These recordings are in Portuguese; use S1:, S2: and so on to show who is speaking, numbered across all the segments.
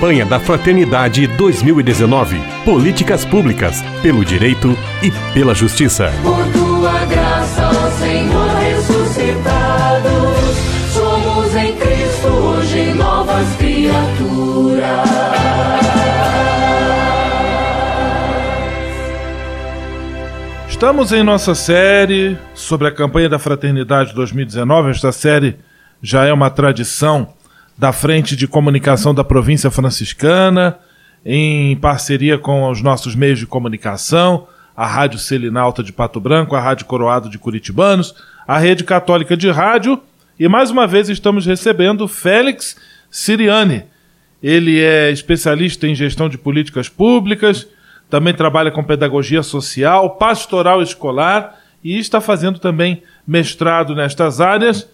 S1: Campanha da Fraternidade 2019. Políticas públicas, pelo direito e pela justiça.
S2: Por tua graça, ó Senhor ressuscitado, somos em Cristo hoje novas criaturas.
S3: Estamos em nossa série sobre a campanha da Fraternidade 2019. Esta série já é uma tradição da Frente de Comunicação da Província Franciscana, em parceria com os nossos meios de comunicação, a Rádio Selinalta de Pato Branco, a Rádio Coroado de Curitibanos, a Rede Católica de Rádio, e mais uma vez estamos recebendo Félix Siriani. Ele é especialista em gestão de políticas públicas, também trabalha com pedagogia social, pastoral escolar e está fazendo também mestrado nestas áreas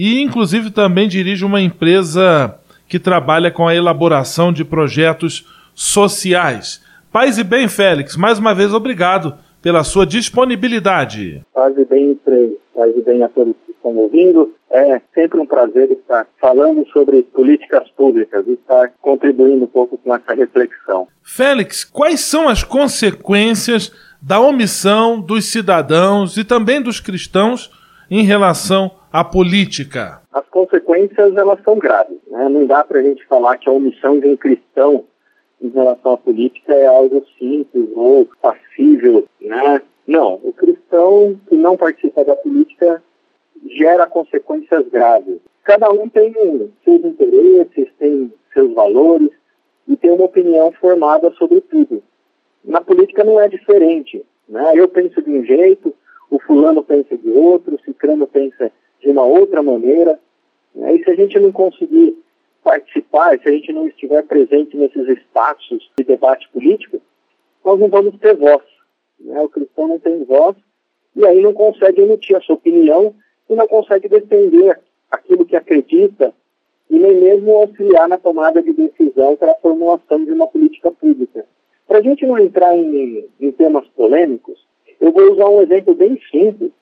S3: e, inclusive, também dirige uma empresa que trabalha com a elaboração de projetos sociais. Paz e bem, Félix, mais uma vez obrigado pela sua disponibilidade.
S4: Paz e bem, paz e bem a todos que estão ouvindo. É sempre um prazer estar falando sobre políticas públicas e estar contribuindo um pouco com essa reflexão.
S3: Félix, quais são as consequências da omissão dos cidadãos e também dos cristãos em relação à política?
S4: As consequências elas são graves. Né? Não dá para a gente falar que a omissão de um cristão em relação à política é algo simples ou passível, né? Não, o cristão que não participa da política gera consequências graves. Cada um tem seus interesses, tem seus valores e tem uma opinião formada sobre tudo. Na política não é diferente. Né? Eu penso de um jeito, o fulano pensa de outro, o ciclano pensa de uma outra maneira. Né? E se a gente não conseguir participar, se a gente não estiver presente nesses espaços de debate político, nós não vamos ter voz. Né? O cristão não tem voz e aí não consegue emitir a sua opinião e não consegue defender aquilo que acredita e nem mesmo auxiliar na tomada de decisão para a formulação de uma política pública. Para a gente não entrar em, em temas polêmicos, eu vou usar um exemplo bem simples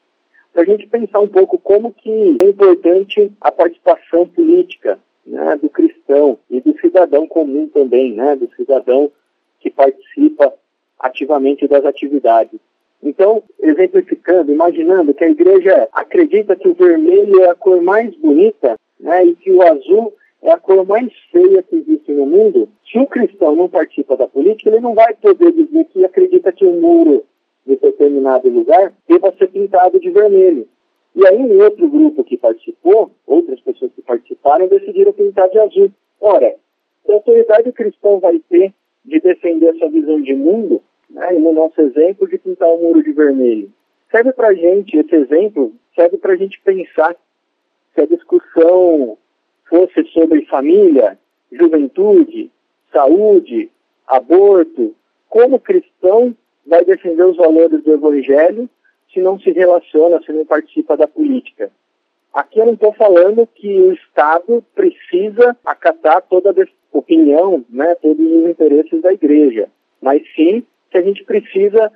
S4: para a gente pensar um pouco como que é importante a participação política né, do cristão e do cidadão comum também, né, do cidadão que participa ativamente das atividades. Então, exemplificando, imaginando que a igreja acredita que o vermelho é a cor mais bonita né, e que o azul é a cor mais feia que existe no mundo, se o cristão não participa da política, ele não vai poder dizer que acredita que o muro de determinado lugar deva ser pintado de vermelho. E aí um outro grupo que participou, outras pessoas que participaram, decidiram pintar de azul. Ora, que autoridade cristão vai ter de defender essa visão de mundo, né, e no nosso exemplo, de pintar o muro de vermelho? Serve para gente, esse exemplo, serve para a gente pensar se a discussão fosse sobre família, juventude, saúde, aborto, como cristão vai defender os valores do evangelho se não se relaciona, se não participa da política? Aqui eu não estou falando que o Estado precisa acatar toda a opinião, né, todos os interesses da igreja, mas sim que a gente precisa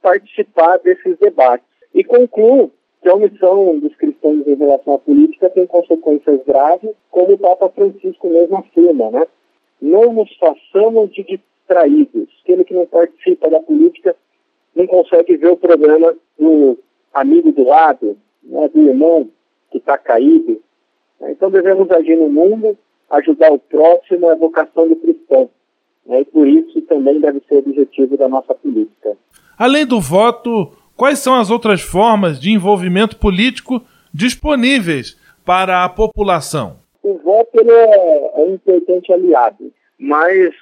S4: participar desses debates. E concluo que a omissão dos cristãos em relação à política tem consequências graves, como o Papa Francisco mesmo afirma, né? Não nos façamos de distraídos. Aquele que não participa da política não consegue ver o problema do amigo do lado, né, do irmão que está caído. Então devemos agir no mundo, ajudar o próximo, é a vocação do cristão. Né, e por isso também deve ser o objetivo da nossa política.
S3: Além do voto, quais são as outras formas de envolvimento político disponíveis para a população?
S4: O voto é, é um importante aliado, mas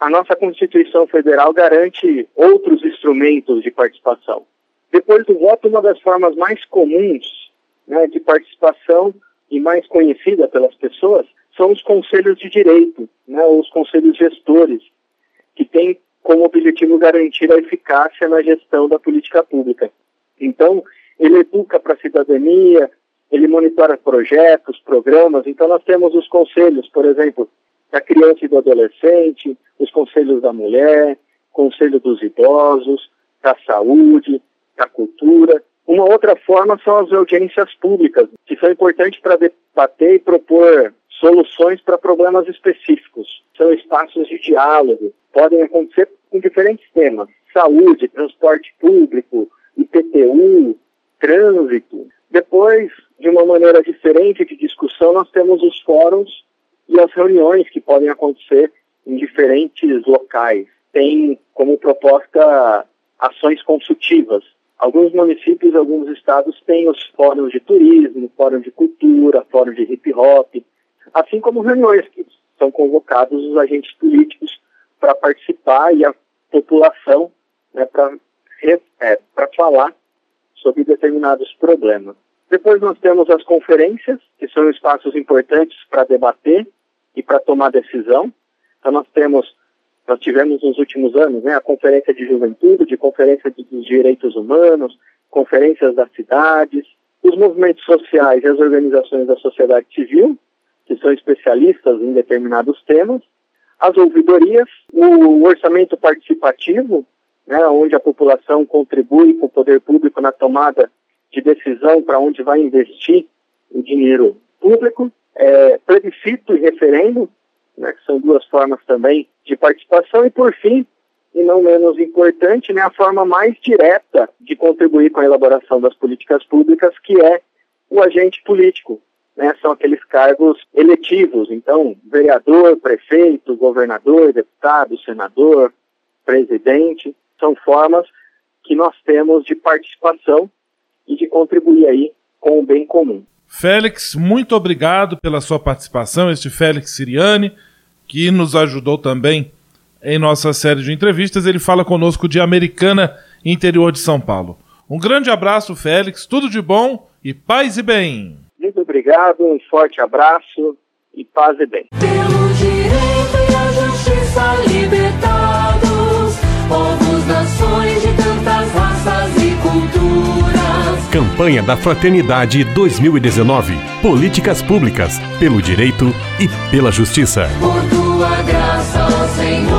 S4: a nossa Constituição Federal garante outros instrumentos de participação. Depois do voto, uma das formas mais comuns né, de participação e mais conhecida pelas pessoas são os conselhos de direito, né, os conselhos gestores, que têm como objetivo garantir a eficácia na gestão da política pública. Então, ele educa para a cidadania, ele monitora projetos, programas. Então, nós temos os conselhos, por exemplo, da criança e do adolescente, os conselhos da mulher, conselho dos idosos, da saúde, da cultura. Uma outra forma são as audiências públicas, que são importantes para debater e propor soluções para problemas específicos. São espaços de diálogo, podem acontecer com diferentes temas: saúde, transporte público, IPTU, trânsito. Depois, de uma maneira diferente de discussão, nós temos os fóruns e as reuniões que podem acontecer em diferentes locais. Tem como proposta ações consultivas. Alguns municípios, alguns estados têm os fóruns de turismo, fórum de cultura, fórum de hip hop, assim como reuniões que são convocados os agentes políticos para participar e a população né, para é, falar sobre determinados problemas. Depois nós temos as conferências, que são espaços importantes para debater e para tomar decisão. Então nós temos, nós tivemos nos últimos anos, né, a conferência de juventude, de conferência dos direitos humanos, conferências das cidades, os movimentos sociais e as organizações da sociedade civil, que são especialistas em determinados temas, as ouvidorias, o orçamento participativo, né, onde a população contribui com o poder público na tomada de decisão para onde vai investir o dinheiro público, é, plebiscito e referendo, né, que são duas formas também de participação, e por fim, e não menos importante, né, a forma mais direta de contribuir com a elaboração das políticas públicas, que é o agente político. Né, são aqueles cargos eletivos, então, vereador, prefeito, governador, deputado, senador, presidente, são formas que nós temos de participação e de contribuir aí com o bem comum.
S3: Félix, muito obrigado pela sua participação, este Félix Siriani, que nos ajudou também em nossa série de entrevistas. Ele fala conosco de Americana, interior de São Paulo. Um grande abraço, Félix, tudo de bom e paz e bem.
S4: Muito obrigado, um forte abraço e paz e bem.
S2: Pelo direito e a justiça
S1: Campanha da Fraternidade 2019. Políticas públicas pelo direito e pela justiça.
S2: Por tua graça, ó Senhor